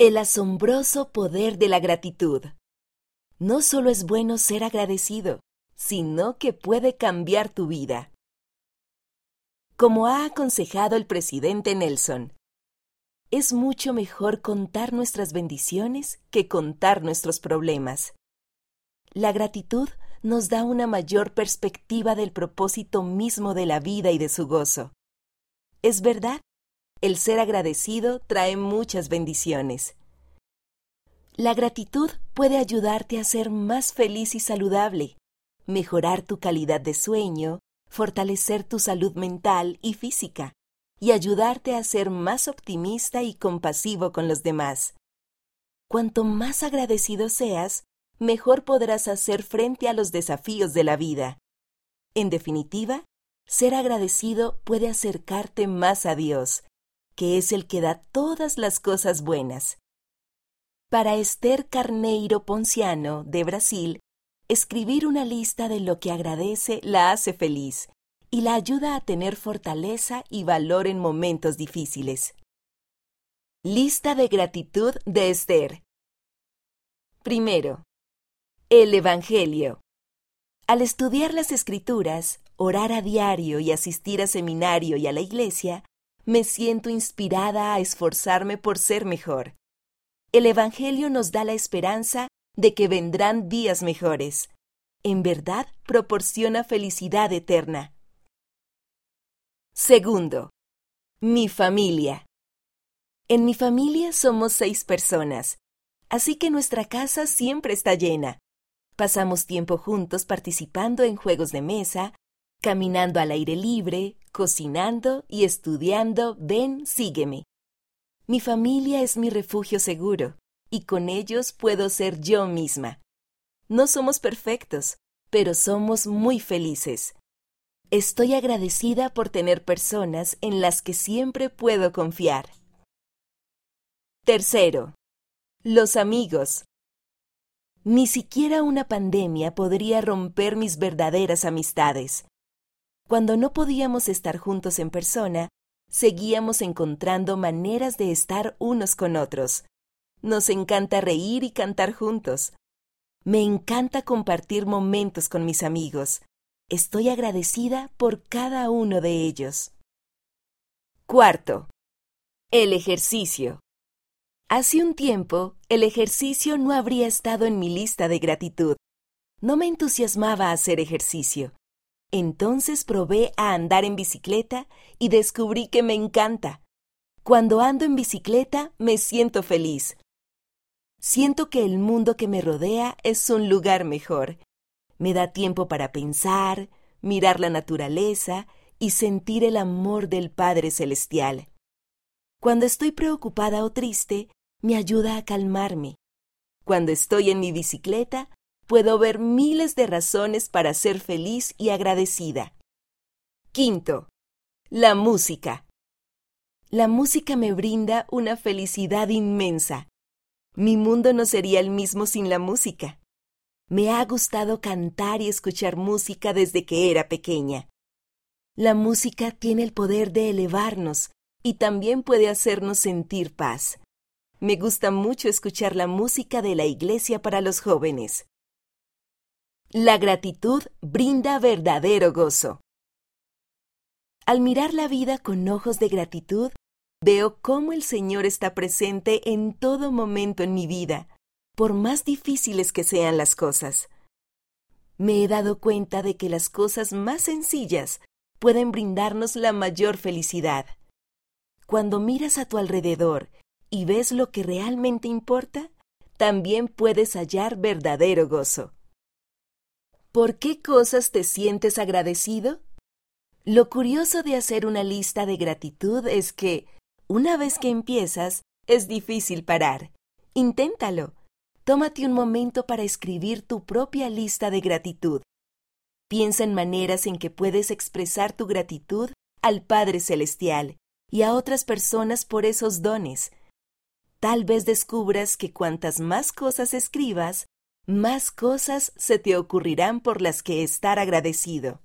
El asombroso poder de la gratitud. No solo es bueno ser agradecido, sino que puede cambiar tu vida. Como ha aconsejado el presidente Nelson, es mucho mejor contar nuestras bendiciones que contar nuestros problemas. La gratitud nos da una mayor perspectiva del propósito mismo de la vida y de su gozo. Es verdad el ser agradecido trae muchas bendiciones. La gratitud puede ayudarte a ser más feliz y saludable, mejorar tu calidad de sueño, fortalecer tu salud mental y física, y ayudarte a ser más optimista y compasivo con los demás. Cuanto más agradecido seas, mejor podrás hacer frente a los desafíos de la vida. En definitiva, ser agradecido puede acercarte más a Dios que es el que da todas las cosas buenas. Para Esther Carneiro Ponciano, de Brasil, escribir una lista de lo que agradece la hace feliz y la ayuda a tener fortaleza y valor en momentos difíciles. Lista de gratitud de Esther. Primero, el Evangelio. Al estudiar las Escrituras, orar a diario y asistir a seminario y a la iglesia, me siento inspirada a esforzarme por ser mejor. El Evangelio nos da la esperanza de que vendrán días mejores. En verdad proporciona felicidad eterna. Segundo, mi familia. En mi familia somos seis personas, así que nuestra casa siempre está llena. Pasamos tiempo juntos participando en juegos de mesa, caminando al aire libre, cocinando y estudiando, ven, sígueme. Mi familia es mi refugio seguro, y con ellos puedo ser yo misma. No somos perfectos, pero somos muy felices. Estoy agradecida por tener personas en las que siempre puedo confiar. Tercero, los amigos. Ni siquiera una pandemia podría romper mis verdaderas amistades. Cuando no podíamos estar juntos en persona, seguíamos encontrando maneras de estar unos con otros. Nos encanta reír y cantar juntos. Me encanta compartir momentos con mis amigos. Estoy agradecida por cada uno de ellos. Cuarto. El ejercicio. Hace un tiempo, el ejercicio no habría estado en mi lista de gratitud. No me entusiasmaba hacer ejercicio. Entonces probé a andar en bicicleta y descubrí que me encanta. Cuando ando en bicicleta me siento feliz. Siento que el mundo que me rodea es un lugar mejor. Me da tiempo para pensar, mirar la naturaleza y sentir el amor del Padre Celestial. Cuando estoy preocupada o triste, me ayuda a calmarme. Cuando estoy en mi bicicleta, puedo ver miles de razones para ser feliz y agradecida. Quinto, la música. La música me brinda una felicidad inmensa. Mi mundo no sería el mismo sin la música. Me ha gustado cantar y escuchar música desde que era pequeña. La música tiene el poder de elevarnos y también puede hacernos sentir paz. Me gusta mucho escuchar la música de la iglesia para los jóvenes. La gratitud brinda verdadero gozo. Al mirar la vida con ojos de gratitud, veo cómo el Señor está presente en todo momento en mi vida, por más difíciles que sean las cosas. Me he dado cuenta de que las cosas más sencillas pueden brindarnos la mayor felicidad. Cuando miras a tu alrededor y ves lo que realmente importa, también puedes hallar verdadero gozo. ¿Por qué cosas te sientes agradecido? Lo curioso de hacer una lista de gratitud es que, una vez que empiezas, es difícil parar. Inténtalo. Tómate un momento para escribir tu propia lista de gratitud. Piensa en maneras en que puedes expresar tu gratitud al Padre Celestial y a otras personas por esos dones. Tal vez descubras que cuantas más cosas escribas, más cosas se te ocurrirán por las que estar agradecido.